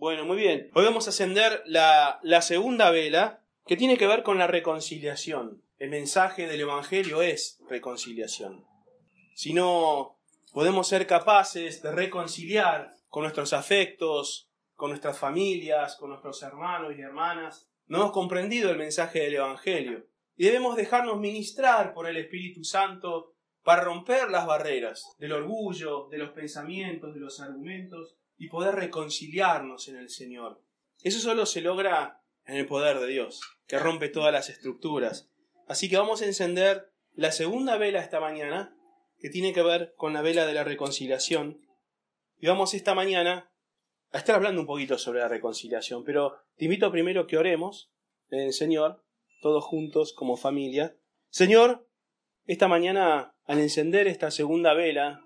Bueno, muy bien. Hoy vamos a ascender la, la segunda vela que tiene que ver con la reconciliación. El mensaje del Evangelio es reconciliación. Si no podemos ser capaces de reconciliar con nuestros afectos, con nuestras familias, con nuestros hermanos y hermanas, no hemos comprendido el mensaje del Evangelio. Y debemos dejarnos ministrar por el Espíritu Santo para romper las barreras del orgullo, de los pensamientos, de los argumentos y poder reconciliarnos en el Señor. Eso solo se logra en el poder de Dios, que rompe todas las estructuras. Así que vamos a encender la segunda vela esta mañana, que tiene que ver con la vela de la reconciliación. Y vamos esta mañana a estar hablando un poquito sobre la reconciliación, pero te invito primero que oremos en el Señor, todos juntos como familia. Señor, esta mañana al encender esta segunda vela,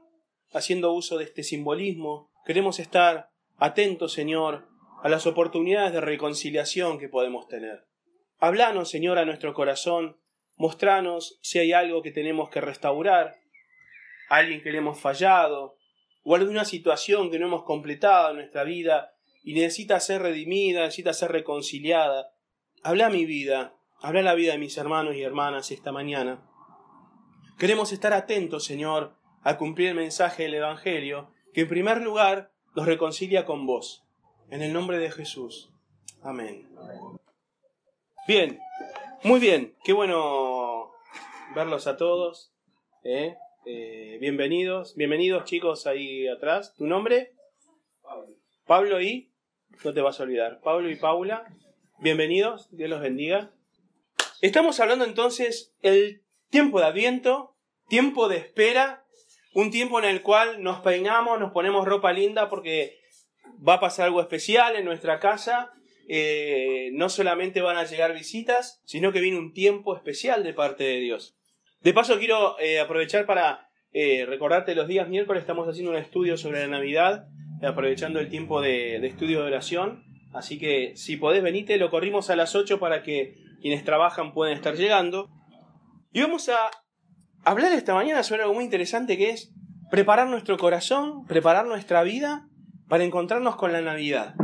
haciendo uso de este simbolismo, Queremos estar atentos, Señor, a las oportunidades de reconciliación que podemos tener. Hablanos, Señor, a nuestro corazón, mostranos si hay algo que tenemos que restaurar, alguien que le hemos fallado, o alguna situación que no hemos completado en nuestra vida y necesita ser redimida, necesita ser reconciliada. Habla mi vida, habla la vida de mis hermanos y hermanas esta mañana. Queremos estar atentos, Señor, a cumplir el mensaje del Evangelio que en primer lugar nos reconcilia con vos. En el nombre de Jesús. Amén. Bien, muy bien, qué bueno verlos a todos. ¿eh? Eh, bienvenidos, bienvenidos chicos ahí atrás. ¿Tu nombre? Pablo. Pablo y, no te vas a olvidar, Pablo y Paula. Bienvenidos, Dios los bendiga. Estamos hablando entonces el tiempo de Adviento, tiempo de espera un tiempo en el cual nos peinamos, nos ponemos ropa linda porque va a pasar algo especial en nuestra casa. Eh, no solamente van a llegar visitas, sino que viene un tiempo especial de parte de Dios. De paso quiero eh, aprovechar para eh, recordarte los días miércoles estamos haciendo un estudio sobre la Navidad, aprovechando el tiempo de, de, estudio de oración. Así que si podés venite, lo corrimos a las 8 para que quienes trabajan puedan estar llegando. Y vamos a hablar esta mañana sobre algo muy interesante que es preparar nuestro corazón, preparar nuestra vida para encontrarnos con la Navidad.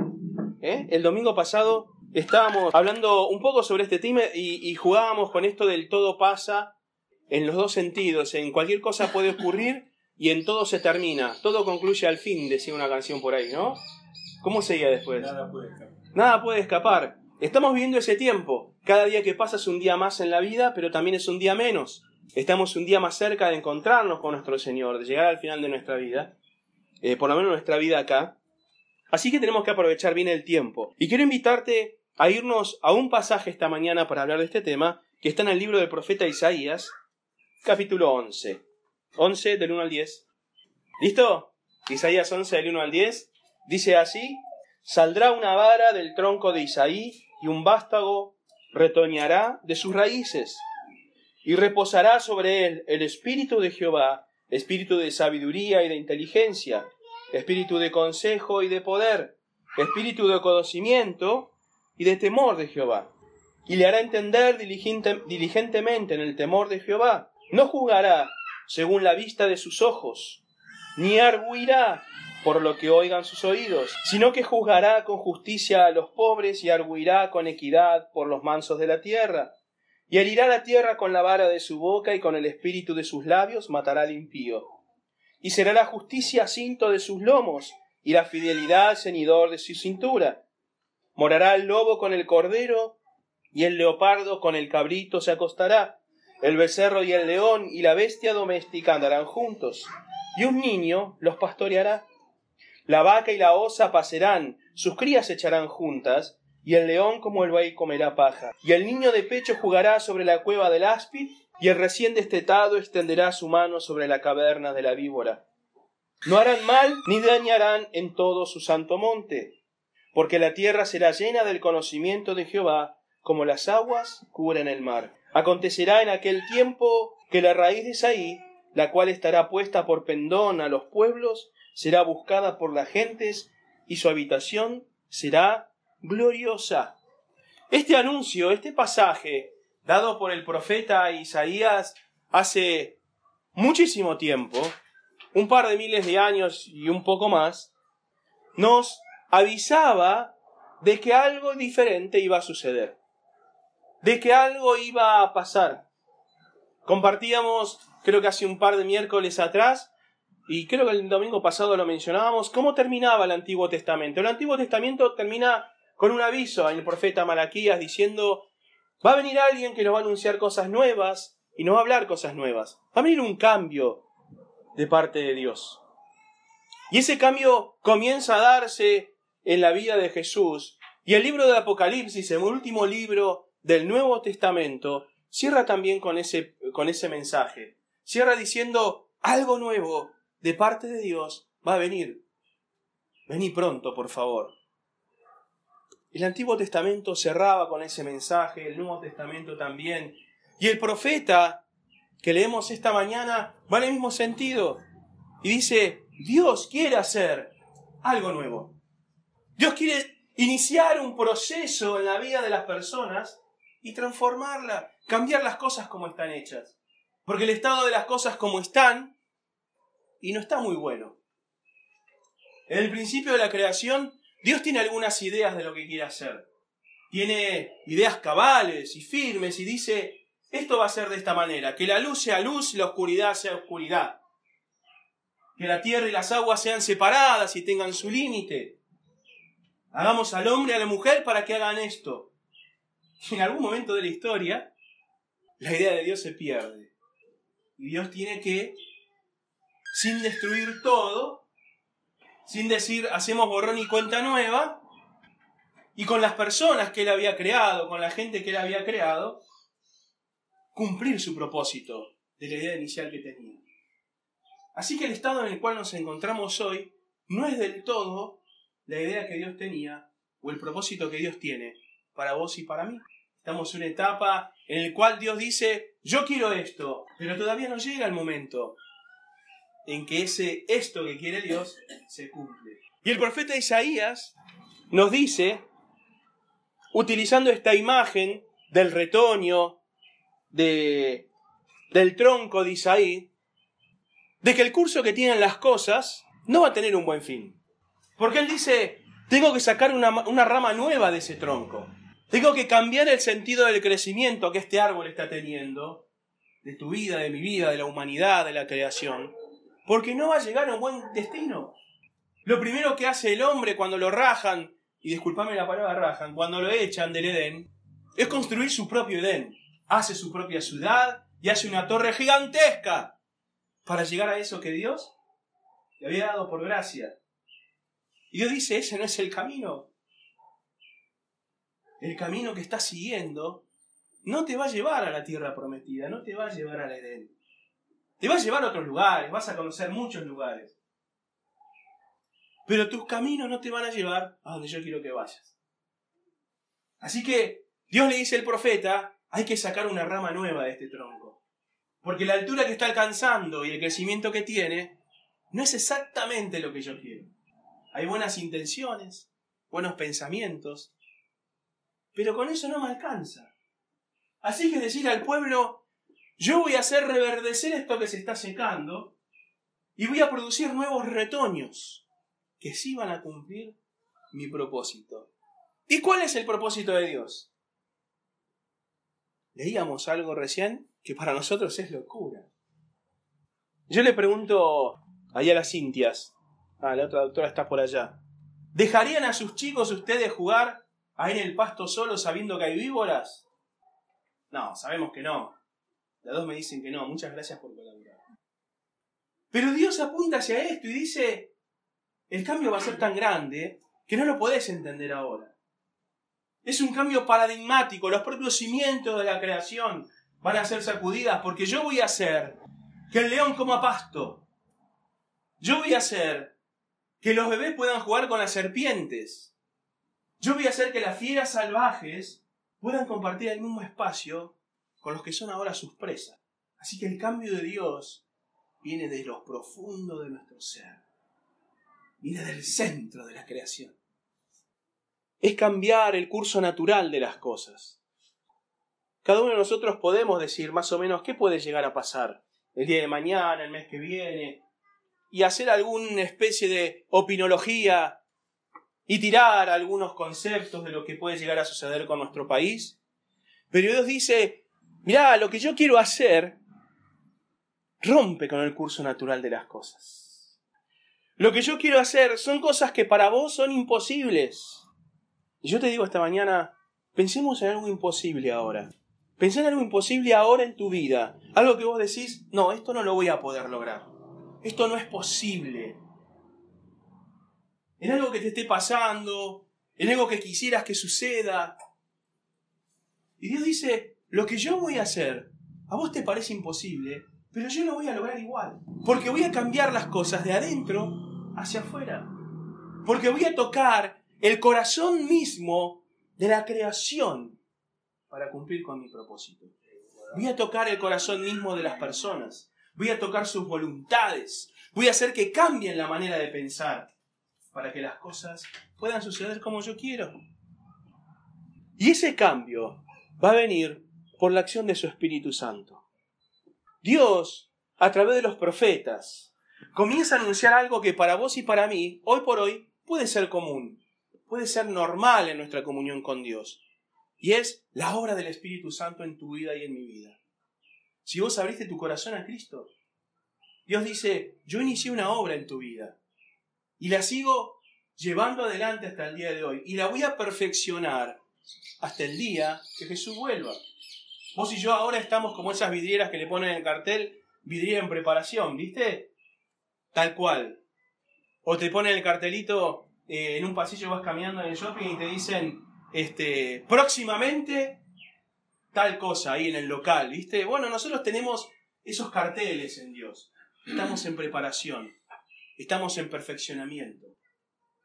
¿Eh? El domingo pasado estábamos hablando un poco sobre este tema y, jugábamos con esto del todo pasa en los dos sentidos. En cualquier cosa puede ocurrir y en todo se termina. Todo concluye al fin, decía una canción por ahí, ¿no? ¿Cómo seguía después? Nada puede escapar. Nada puede escapar. Estamos viviendo ese tiempo. Cada día que pasa es un día más en la vida, pero también es un día menos. Estamos un día más cerca de encontrarnos con nuestro Señor, de llegar al final de nuestra vida, eh, por lo menos nuestra vida acá. Así que tenemos que aprovechar bien el tiempo. Y quiero invitarte a irnos a un pasaje esta mañana para hablar de este tema, que está en el libro del profeta Isaías, capítulo 11. 11 del 1 al 10. ¿Listo? Isaías 11 del 1 al 10. Dice así, saldrá una vara del tronco de Isaí y un vástago retoñará de sus raíces y reposará sobre él el espíritu de Jehová, espíritu de sabiduría y de inteligencia, espíritu de consejo y de poder, espíritu de conocimiento y de temor de Jehová. Y le hará entender diligentemente en el temor de Jehová. No juzgará según la vista de sus ojos, ni arguirá por lo que oigan sus oídos, sino que juzgará con justicia a los pobres y arguirá con equidad por los mansos de la tierra y herirá la tierra con la vara de su boca y con el espíritu de sus labios matará al impío. Y será la justicia cinto de sus lomos y la fidelidad cenidor de su cintura. Morará el lobo con el cordero y el leopardo con el cabrito se acostará. El becerro y el león y la bestia doméstica andarán juntos, y un niño los pastoreará. La vaca y la osa pasarán, sus crías se echarán juntas, y el león como el buey comerá paja. Y el niño de pecho jugará sobre la cueva del áspid, y el recién destetado extenderá su mano sobre la caverna de la víbora. No harán mal ni dañarán en todo su santo monte, porque la tierra será llena del conocimiento de Jehová, como las aguas cubren el mar. Acontecerá en aquel tiempo que la raíz de Saí, la cual estará puesta por pendón a los pueblos, será buscada por las gentes, y su habitación será gloriosa. Este anuncio, este pasaje, dado por el profeta Isaías hace muchísimo tiempo, un par de miles de años y un poco más, nos avisaba de que algo diferente iba a suceder, de que algo iba a pasar. Compartíamos, creo que hace un par de miércoles atrás, y creo que el domingo pasado lo mencionábamos, cómo terminaba el Antiguo Testamento. El Antiguo Testamento termina con un aviso el profeta Malaquías diciendo, va a venir alguien que nos va a anunciar cosas nuevas y nos va a hablar cosas nuevas. Va a venir un cambio de parte de Dios. Y ese cambio comienza a darse en la vida de Jesús. Y el libro de Apocalipsis, el último libro del Nuevo Testamento, cierra también con ese, con ese mensaje. Cierra diciendo, algo nuevo de parte de Dios va a venir. Vení pronto, por favor. El Antiguo Testamento cerraba con ese mensaje, el Nuevo Testamento también. Y el profeta que leemos esta mañana va en el mismo sentido. Y dice, Dios quiere hacer algo nuevo. Dios quiere iniciar un proceso en la vida de las personas y transformarla, cambiar las cosas como están hechas. Porque el estado de las cosas como están, y no está muy bueno. En el principio de la creación, Dios tiene algunas ideas de lo que quiere hacer. Tiene ideas cabales y firmes y dice, esto va a ser de esta manera, que la luz sea luz y la oscuridad sea oscuridad. Que la tierra y las aguas sean separadas y tengan su límite. Hagamos al hombre y a la mujer para que hagan esto. En algún momento de la historia, la idea de Dios se pierde. Y Dios tiene que, sin destruir todo, sin decir hacemos borrón y cuenta nueva, y con las personas que él había creado, con la gente que él había creado, cumplir su propósito de la idea inicial que tenía. Así que el estado en el cual nos encontramos hoy no es del todo la idea que Dios tenía o el propósito que Dios tiene para vos y para mí. Estamos en una etapa en la cual Dios dice, yo quiero esto, pero todavía no llega el momento en que ese esto que quiere Dios se cumple. Y el profeta Isaías nos dice, utilizando esta imagen del retoño, de, del tronco de Isaí, de que el curso que tienen las cosas no va a tener un buen fin. Porque él dice, tengo que sacar una, una rama nueva de ese tronco. Tengo que cambiar el sentido del crecimiento que este árbol está teniendo, de tu vida, de mi vida, de la humanidad, de la creación, porque no va a llegar a un buen destino. Lo primero que hace el hombre cuando lo rajan, y disculpame la palabra rajan, cuando lo echan del Edén, es construir su propio Edén hace su propia ciudad y hace una torre gigantesca para llegar a eso que Dios le había dado por gracia. Y Dios dice, ese no es el camino. El camino que estás siguiendo no te va a llevar a la tierra prometida, no te va a llevar al Edén. Te va a llevar a otros lugares, vas a conocer muchos lugares. Pero tus caminos no te van a llevar a donde yo quiero que vayas. Así que Dios le dice al profeta, hay que sacar una rama nueva de este tronco. Porque la altura que está alcanzando y el crecimiento que tiene no es exactamente lo que yo quiero. Hay buenas intenciones, buenos pensamientos, pero con eso no me alcanza. Así que decir al pueblo, yo voy a hacer reverdecer esto que se está secando y voy a producir nuevos retoños que sí van a cumplir mi propósito. ¿Y cuál es el propósito de Dios? leíamos algo recién que para nosotros es locura. Yo le pregunto allá a las Cintias, ah, la otra doctora está por allá, ¿dejarían a sus chicos ustedes jugar ahí en el pasto solo sabiendo que hay víboras? No, sabemos que no. Las dos me dicen que no. Muchas gracias por colaborar. Pero Dios apunta hacia esto y dice, el cambio va a ser tan grande que no lo podés entender ahora. Es un cambio paradigmático. Los propios cimientos de la creación van a ser sacudidas porque yo voy a hacer que el león coma pasto. Yo voy a hacer que los bebés puedan jugar con las serpientes. Yo voy a hacer que las fieras salvajes puedan compartir el mismo espacio con los que son ahora sus presas. Así que el cambio de Dios viene de lo profundo de nuestro ser. Viene del centro de la creación es cambiar el curso natural de las cosas. Cada uno de nosotros podemos decir más o menos qué puede llegar a pasar el día de mañana, el mes que viene, y hacer alguna especie de opinología y tirar algunos conceptos de lo que puede llegar a suceder con nuestro país. Pero Dios dice, mirá, lo que yo quiero hacer rompe con el curso natural de las cosas. Lo que yo quiero hacer son cosas que para vos son imposibles. Y yo te digo esta mañana, pensemos en algo imposible ahora. Pensá en algo imposible ahora en tu vida. Algo que vos decís, no, esto no lo voy a poder lograr. Esto no es posible. En algo que te esté pasando, en algo que quisieras que suceda. Y Dios dice, lo que yo voy a hacer, a vos te parece imposible, pero yo lo voy a lograr igual. Porque voy a cambiar las cosas de adentro hacia afuera. Porque voy a tocar el corazón mismo de la creación para cumplir con mi propósito. Voy a tocar el corazón mismo de las personas. Voy a tocar sus voluntades. Voy a hacer que cambien la manera de pensar para que las cosas puedan suceder como yo quiero. Y ese cambio va a venir por la acción de su Espíritu Santo. Dios, a través de los profetas, comienza a anunciar algo que para vos y para mí, hoy por hoy, puede ser común, puede ser normal en nuestra comunión con Dios. Y es la obra del Espíritu Santo en tu vida y en mi vida. Si vos abriste tu corazón a Cristo, Dios dice, yo inicié una obra en tu vida y la sigo llevando adelante hasta el día de hoy y la voy a perfeccionar hasta el día que Jesús vuelva. Vos y yo ahora estamos como esas vidrieras que le ponen en el cartel, vidriera en preparación, ¿viste? Tal cual. O te ponen el cartelito eh, en un pasillo, vas caminando en el shopping y te dicen, este, próximamente tal cosa ahí en el local, ¿viste? Bueno, nosotros tenemos esos carteles en Dios. Estamos en preparación, estamos en perfeccionamiento.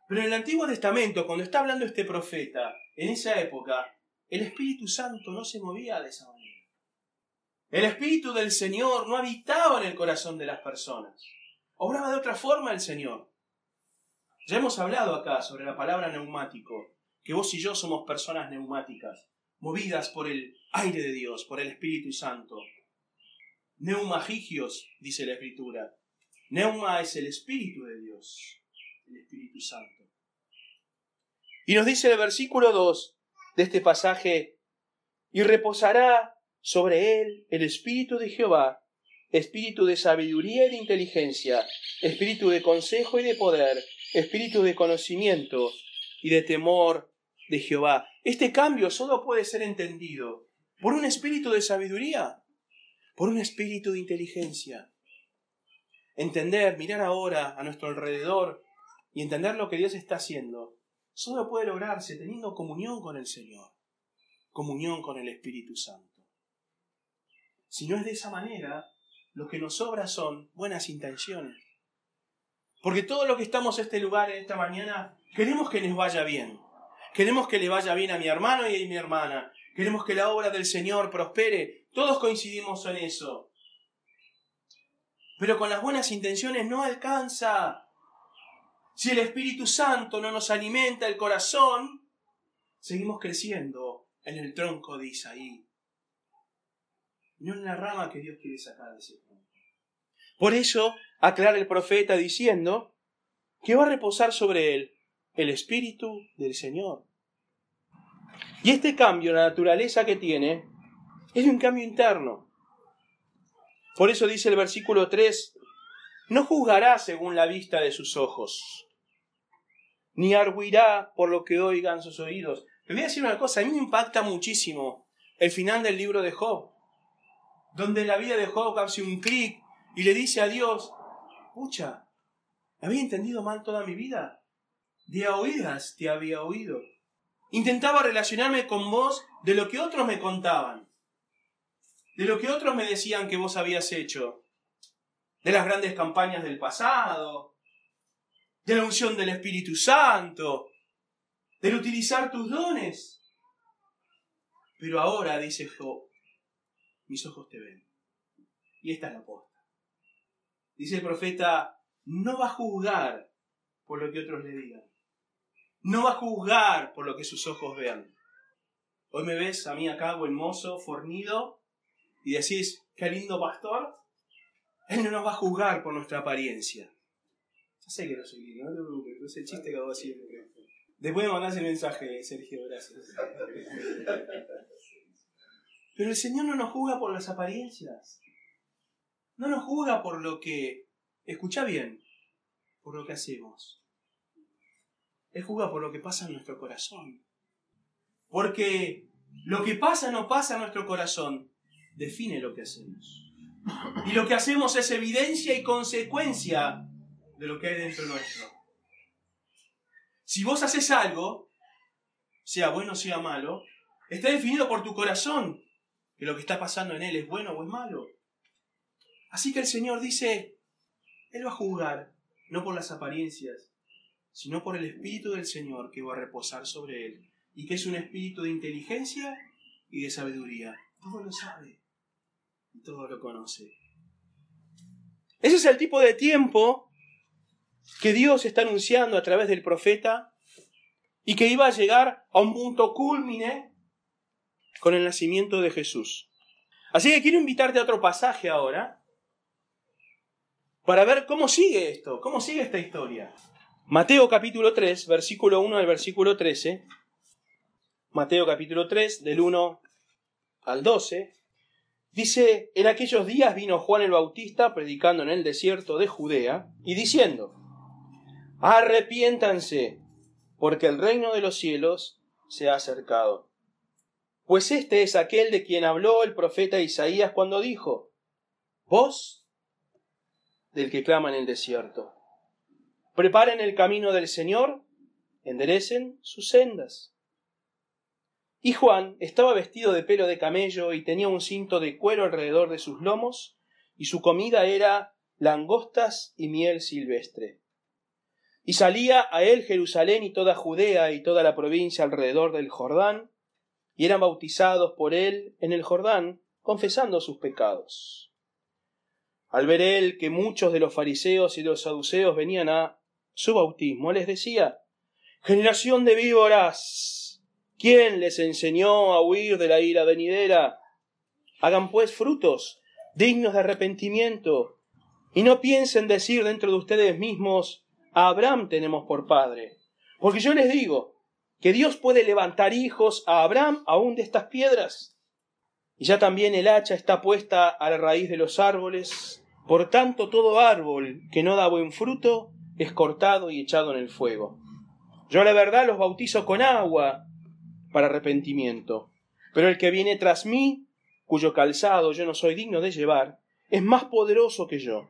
Pero en el Antiguo Testamento, cuando está hablando este profeta, en esa época, el Espíritu Santo no se movía de esa manera. El Espíritu del Señor no habitaba en el corazón de las personas. Obraba de otra forma el Señor. Ya hemos hablado acá sobre la palabra neumático que vos y yo somos personas neumáticas, movidas por el aire de Dios, por el Espíritu Santo. Neumagigios, dice la Escritura. Neuma es el Espíritu de Dios, el Espíritu Santo. Y nos dice el versículo 2 de este pasaje, y reposará sobre él el Espíritu de Jehová, Espíritu de sabiduría y de inteligencia, Espíritu de consejo y de poder, Espíritu de conocimiento y de temor de Jehová. Este cambio solo puede ser entendido por un espíritu de sabiduría, por un espíritu de inteligencia. Entender, mirar ahora a nuestro alrededor y entender lo que Dios está haciendo, solo puede lograrse teniendo comunión con el Señor, comunión con el Espíritu Santo. Si no es de esa manera, lo que nos sobra son buenas intenciones. Porque todo lo que estamos en este lugar en esta mañana, queremos que nos vaya bien. Queremos que le vaya bien a mi hermano y a mi hermana. Queremos que la obra del Señor prospere. Todos coincidimos en eso. Pero con las buenas intenciones no alcanza. Si el Espíritu Santo no nos alimenta el corazón, seguimos creciendo en el tronco de Isaí. No en la rama que Dios quiere sacar de ese tronco. Por eso aclara el profeta diciendo que va a reposar sobre él el Espíritu del Señor. Y este cambio, la naturaleza que tiene, es un cambio interno. Por eso dice el versículo 3, no juzgará según la vista de sus ojos, ni arguirá por lo que oigan sus oídos. Te voy a decir una cosa, a mí me impacta muchísimo el final del libro de Job, donde la vida de Job hace un clic y le dice a Dios, pucha, había entendido mal toda mi vida de oídas te había oído. Intentaba relacionarme con vos de lo que otros me contaban, de lo que otros me decían que vos habías hecho, de las grandes campañas del pasado, de la unción del Espíritu Santo, del utilizar tus dones. Pero ahora, dice Job, mis ojos te ven. Y esta es la posta. Dice el profeta, no va a juzgar por lo que otros le digan. No va a juzgar por lo que sus ojos vean. Hoy me ves a mí acá, buen mozo, fornido, y decís, qué lindo pastor. Él no nos va a juzgar por nuestra apariencia. Ya sé que no soy lindo, no te preocupes, es el chiste que hago siempre. Después me mandás el mensaje, Sergio, gracias. Pero el Señor no nos juzga por las apariencias. No nos juzga por lo que, escucha bien, por lo que hacemos. Él juzga por lo que pasa en nuestro corazón. Porque lo que pasa no pasa en nuestro corazón define lo que hacemos. Y lo que hacemos es evidencia y consecuencia de lo que hay dentro nuestro. Si vos haces algo, sea bueno o sea malo, está definido por tu corazón que lo que está pasando en él es bueno o es malo. Así que el Señor dice, Él va a juzgar, no por las apariencias, sino por el Espíritu del Señor que va a reposar sobre Él, y que es un espíritu de inteligencia y de sabiduría. Todo lo sabe y todo lo conoce. Ese es el tipo de tiempo que Dios está anunciando a través del profeta y que iba a llegar a un punto culmine con el nacimiento de Jesús. Así que quiero invitarte a otro pasaje ahora para ver cómo sigue esto, cómo sigue esta historia. Mateo capítulo 3, versículo 1 al versículo 13. Mateo capítulo 3, del 1 al 12. Dice, en aquellos días vino Juan el Bautista predicando en el desierto de Judea y diciendo, arrepiéntanse, porque el reino de los cielos se ha acercado. Pues este es aquel de quien habló el profeta Isaías cuando dijo, Vos del que clama en el desierto. Preparen el camino del Señor, enderecen sus sendas. Y Juan estaba vestido de pelo de camello y tenía un cinto de cuero alrededor de sus lomos, y su comida era langostas y miel silvestre. Y salía a él Jerusalén y toda Judea y toda la provincia alrededor del Jordán, y eran bautizados por él en el Jordán, confesando sus pecados. Al ver él que muchos de los fariseos y de los saduceos venían a su bautismo, les decía, Generación de víboras, ¿quién les enseñó a huir de la ira venidera? Hagan pues frutos dignos de arrepentimiento, y no piensen decir dentro de ustedes mismos, a Abraham tenemos por padre. Porque yo les digo, que Dios puede levantar hijos a Abraham aún de estas piedras. Y ya también el hacha está puesta a la raíz de los árboles. Por tanto, todo árbol que no da buen fruto es cortado y echado en el fuego. Yo la verdad los bautizo con agua para arrepentimiento. Pero el que viene tras mí, cuyo calzado yo no soy digno de llevar, es más poderoso que yo.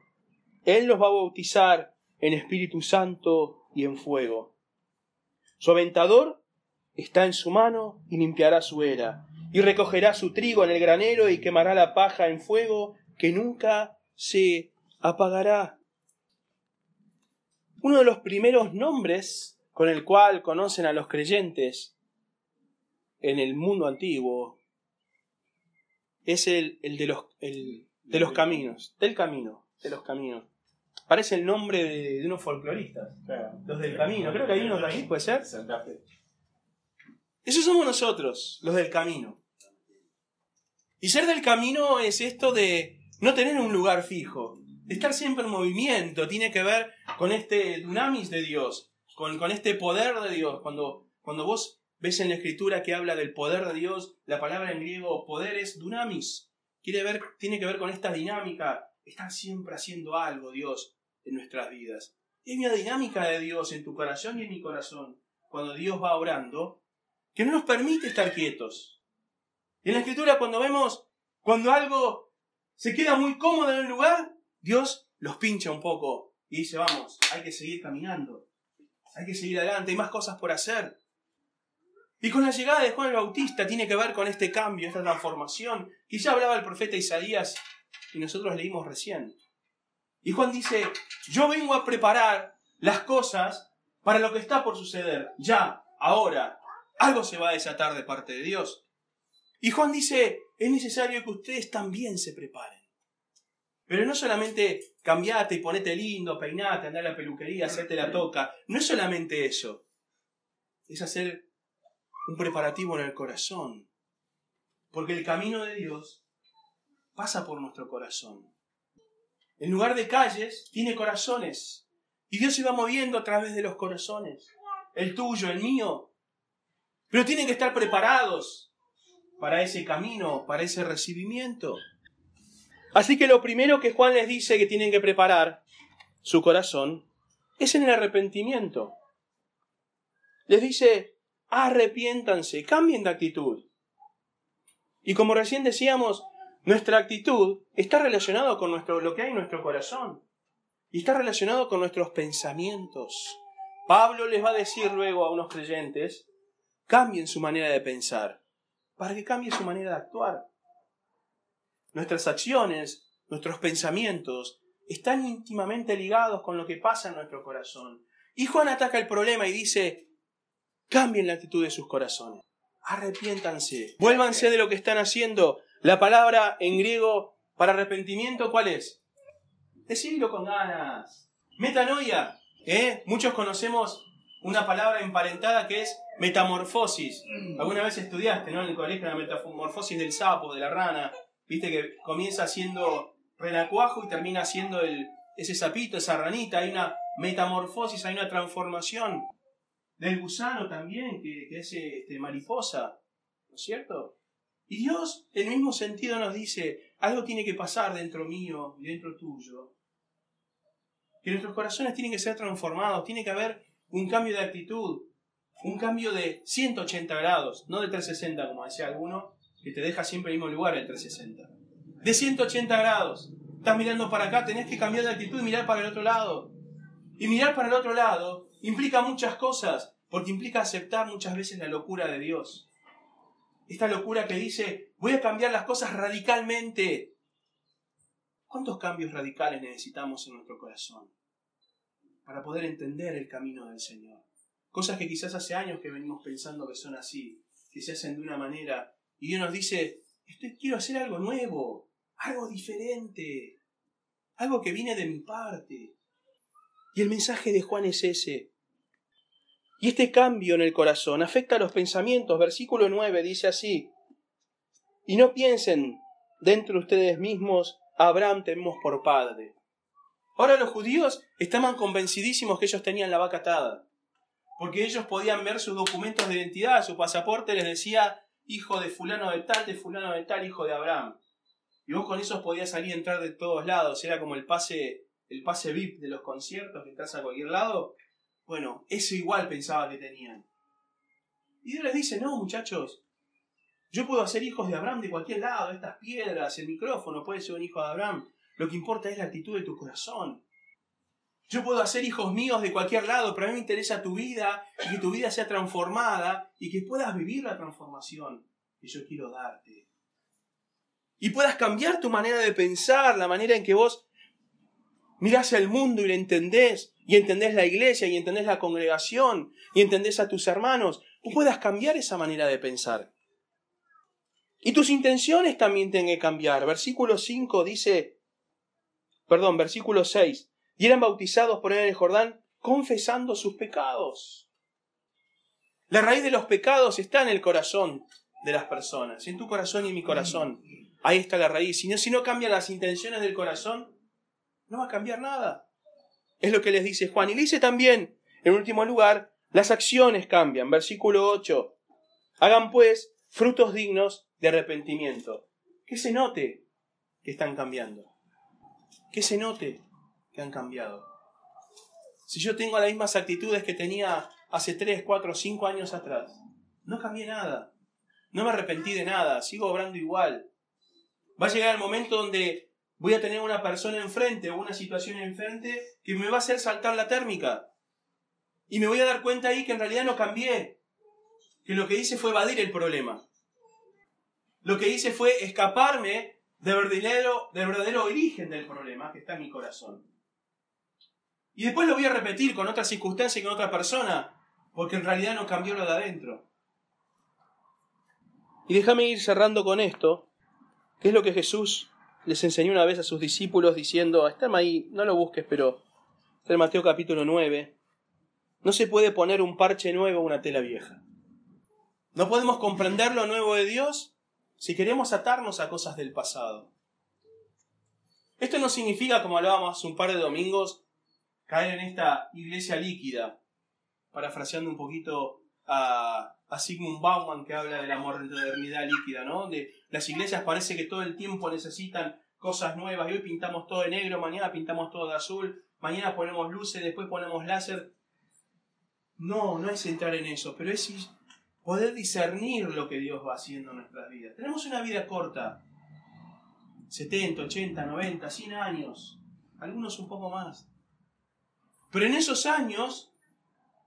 Él los va a bautizar en Espíritu Santo y en fuego. Su aventador está en su mano y limpiará su era, y recogerá su trigo en el granero y quemará la paja en fuego que nunca se apagará. Uno de los primeros nombres con el cual conocen a los creyentes en el mundo antiguo es el, el de, los, el, de los caminos, del camino, de los caminos. Parece el nombre de, unos folcloristas. Los del camino. Creo que hay unos de ahí, ¿puede ser? Esos somos nosotros, los del camino. Y ser del camino es esto de no tener un lugar fijo, de estar siempre en movimiento, tiene que ver con este dunamis de Dios, con, con este poder de Dios. Cuando, cuando vos ves en la escritura que habla del poder de Dios, la palabra en griego poder es dunamis. Quiere ver, tiene que ver con esta dinámica, estar siempre haciendo algo, Dios, en nuestras vidas. Es una dinámica de Dios en tu corazón y en mi corazón, cuando Dios va orando, que no nos permite estar quietos. En la escritura, cuando vemos, cuando algo se queda muy cómodo en un lugar, Dios los pincha un poco y dice, vamos, hay que seguir caminando, hay que seguir adelante, hay más cosas por hacer. Y con la llegada de Juan el Bautista tiene que ver con este cambio, esta transformación, ya hablaba el profeta Isaías y nosotros leímos recién. Y Juan dice, yo vengo a preparar las cosas para lo que está por suceder. Ya, ahora, algo se va a desatar de parte de Dios. Y Juan dice, es necesario que ustedes también se preparen. Pero no solamente cambiate y ponete lindo, peinate, andar a la peluquería, hacerte la toca. No es solamente eso. Es hacer un preparativo en el corazón. Porque el camino de Dios pasa por nuestro corazón. En lugar de calles, tiene corazones. Y Dios se va moviendo a través de los corazones. el tuyo, el mío. Pero tienen que estar preparados para ese camino, para ese recibimiento. Así que lo primero que Juan les dice que tienen que preparar su corazón es en el arrepentimiento. Les dice, arrepiéntanse, cambien de actitud. Y como recién decíamos, nuestra actitud está relacionada con nuestro, lo que hay en nuestro corazón. Y está relacionado con nuestros pensamientos. Pablo les va a decir luego a unos creyentes, cambien su manera de pensar, para que cambie su manera de actuar. Nuestras acciones, nuestros pensamientos, están íntimamente ligados con lo que pasa en nuestro corazón. Y Juan ataca el problema y dice, cambien la actitud de sus corazones, arrepiéntanse, vuélvanse de lo que están haciendo. La palabra en griego para arrepentimiento, ¿cuál es? Decirlo con ganas. Metanoia, ¿eh? Muchos conocemos una palabra emparentada que es metamorfosis. Alguna vez estudiaste, ¿no? En el colegio la metamorfosis del sapo, de la rana. Viste que comienza siendo renacuajo y termina siendo el, ese sapito, esa ranita. Hay una metamorfosis, hay una transformación. Del gusano también, que, que es este, mariposa. ¿No es cierto? Y Dios, en el mismo sentido, nos dice, algo tiene que pasar dentro mío y dentro tuyo. Que nuestros corazones tienen que ser transformados, tiene que haber un cambio de actitud, un cambio de 180 grados, no de 360 como decía alguno, que te deja siempre en el mismo lugar el 360. De 180 grados. Estás mirando para acá, tenés que cambiar de actitud y mirar para el otro lado. Y mirar para el otro lado implica muchas cosas, porque implica aceptar muchas veces la locura de Dios. Esta locura que dice, voy a cambiar las cosas radicalmente. ¿Cuántos cambios radicales necesitamos en nuestro corazón para poder entender el camino del Señor? Cosas que quizás hace años que venimos pensando que son así, que se hacen de una manera y Dios nos dice, estoy, quiero hacer algo nuevo, algo diferente, algo que viene de mi parte. Y el mensaje de Juan es ese. Y este cambio en el corazón afecta a los pensamientos. Versículo 9 dice así, y no piensen dentro de ustedes mismos, Abraham tenemos por padre. Ahora los judíos estaban convencidísimos que ellos tenían la vaca atada, porque ellos podían ver sus documentos de identidad, su pasaporte les decía hijo de fulano de tal, de fulano de tal, hijo de Abraham. Y vos con esos podías salir y entrar de todos lados, era como el pase, el pase VIP de los conciertos que estás a cualquier lado. Bueno, eso igual pensaba que tenían. Y Dios les dice, no muchachos, yo puedo hacer hijos de Abraham de cualquier lado, estas piedras, el micrófono puede ser un hijo de Abraham. Lo que importa es la actitud de tu corazón. Yo puedo hacer hijos míos de cualquier lado, pero a mí me interesa tu vida y que tu vida sea transformada y que puedas vivir la transformación que yo quiero darte. Y puedas cambiar tu manera de pensar, la manera en que vos mirás el mundo y le entendés, y entendés la iglesia, y entendés la congregación, y entendés a tus hermanos. Tú puedas cambiar esa manera de pensar. Y tus intenciones también tienen que cambiar. Versículo 5 dice, perdón, versículo 6 y eran bautizados por él en el Jordán confesando sus pecados. La raíz de los pecados está en el corazón de las personas, en tu corazón y en mi corazón. Ahí está la raíz. Si no, si no cambian las intenciones del corazón, no va a cambiar nada. Es lo que les dice Juan. Y le dice también, en último lugar, las acciones cambian. Versículo 8. Hagan pues frutos dignos de arrepentimiento. Que se note que están cambiando. Que se note que han cambiado. Si yo tengo las mismas actitudes que tenía hace 3, 4, 5 años atrás, no cambié nada. No me arrepentí de nada, sigo obrando igual. Va a llegar el momento donde voy a tener una persona enfrente o una situación enfrente que me va a hacer saltar la térmica. Y me voy a dar cuenta ahí que en realidad no cambié. Que lo que hice fue evadir el problema. Lo que hice fue escaparme del verdadero, del verdadero origen del problema que está en mi corazón. Y después lo voy a repetir con otra circunstancia y con otra persona, porque en realidad no cambió lo de adentro. Y déjame ir cerrando con esto, que es lo que Jesús les enseñó una vez a sus discípulos diciendo, está ahí, no lo busques, pero está en Mateo capítulo 9, no se puede poner un parche nuevo a una tela vieja. No podemos comprender lo nuevo de Dios si queremos atarnos a cosas del pasado. Esto no significa, como hablábamos un par de domingos, caer en esta iglesia líquida, parafraseando un poquito a, a Sigmund Bauman que habla de la modernidad líquida, ¿no? De las iglesias parece que todo el tiempo necesitan cosas nuevas y hoy pintamos todo de negro, mañana pintamos todo de azul, mañana ponemos luces, después ponemos láser. No, no es entrar en eso, pero es poder discernir lo que Dios va haciendo en nuestras vidas. Tenemos una vida corta, 70, 80, 90, 100 años, algunos un poco más. Pero en esos años,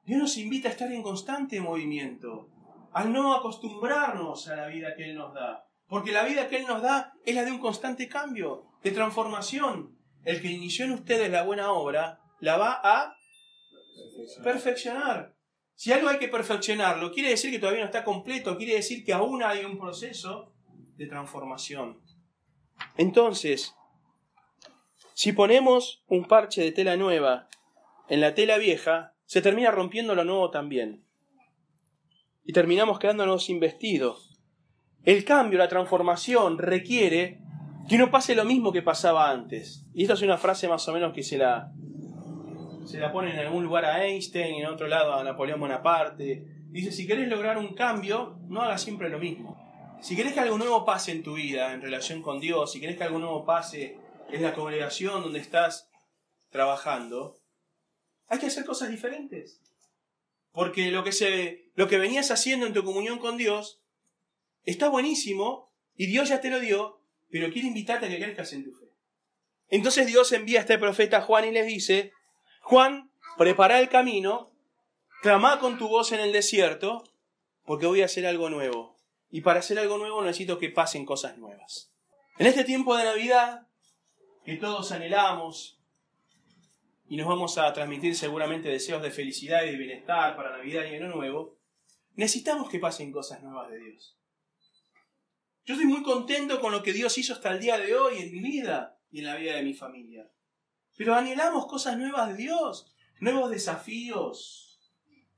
Dios nos invita a estar en constante movimiento, al no acostumbrarnos a la vida que Él nos da. Porque la vida que Él nos da es la de un constante cambio, de transformación. El que inició en ustedes la buena obra, la va a perfeccionar. Si algo hay que perfeccionarlo, quiere decir que todavía no está completo, quiere decir que aún hay un proceso de transformación. Entonces, si ponemos un parche de tela nueva en la tela vieja, se termina rompiendo lo nuevo también. Y terminamos quedándonos sin vestido. El cambio, la transformación requiere que no pase lo mismo que pasaba antes. Y esta es una frase más o menos que se la, se la pone en algún lugar a Einstein y en otro lado a Napoleón Bonaparte. Dice, si querés lograr un cambio, no hagas siempre lo mismo. Si querés que algo nuevo pase en tu vida en relación con Dios, si querés que algo nuevo pase en la congregación donde estás trabajando, hay que hacer cosas diferentes. Porque lo que, se, lo que venías haciendo en tu comunión con Dios está buenísimo y Dios ya te lo dio, pero quiere invitarte a que crezcas en tu fe. Entonces Dios envía a este profeta Juan y les dice, Juan, prepara el camino, clama con tu voz en el desierto, porque voy a hacer algo nuevo. Y para hacer algo nuevo necesito que pasen cosas nuevas. En este tiempo de Navidad, que todos anhelamos, y nos vamos a transmitir seguramente deseos de felicidad y de bienestar para Navidad y Año Nuevo, necesitamos que pasen cosas nuevas de Dios. Yo estoy muy contento con lo que Dios hizo hasta el día de hoy en mi vida y en la vida de mi familia. Pero anhelamos cosas nuevas de Dios, nuevos desafíos.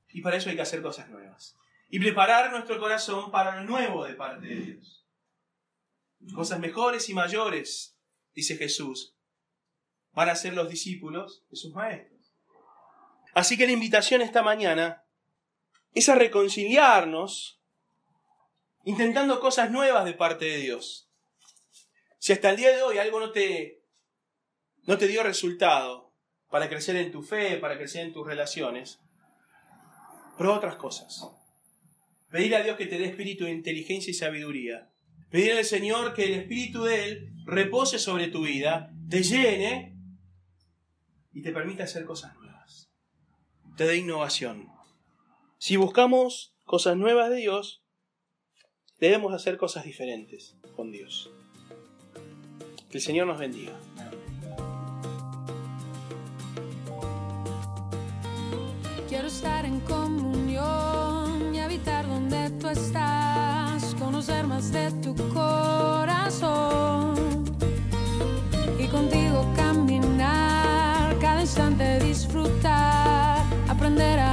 Y para eso hay que hacer cosas nuevas y preparar nuestro corazón para lo nuevo de parte de Dios. Cosas mejores y mayores, dice Jesús, van a ser los discípulos de sus maestros. Así que la invitación esta mañana es a reconciliarnos intentando cosas nuevas de parte de Dios. Si hasta el día de hoy algo no te, no te dio resultado para crecer en tu fe, para crecer en tus relaciones, prueba otras cosas. Pedir a Dios que te dé espíritu de inteligencia y sabiduría. Pedir al Señor que el espíritu de Él repose sobre tu vida, te llene y te permita hacer cosas nuevas. Te dé innovación. Si buscamos cosas nuevas de Dios, debemos hacer cosas diferentes con Dios. Que el Señor nos bendiga. Quiero estar en comunión donde tú estás, conocer más de tu corazón y contigo that I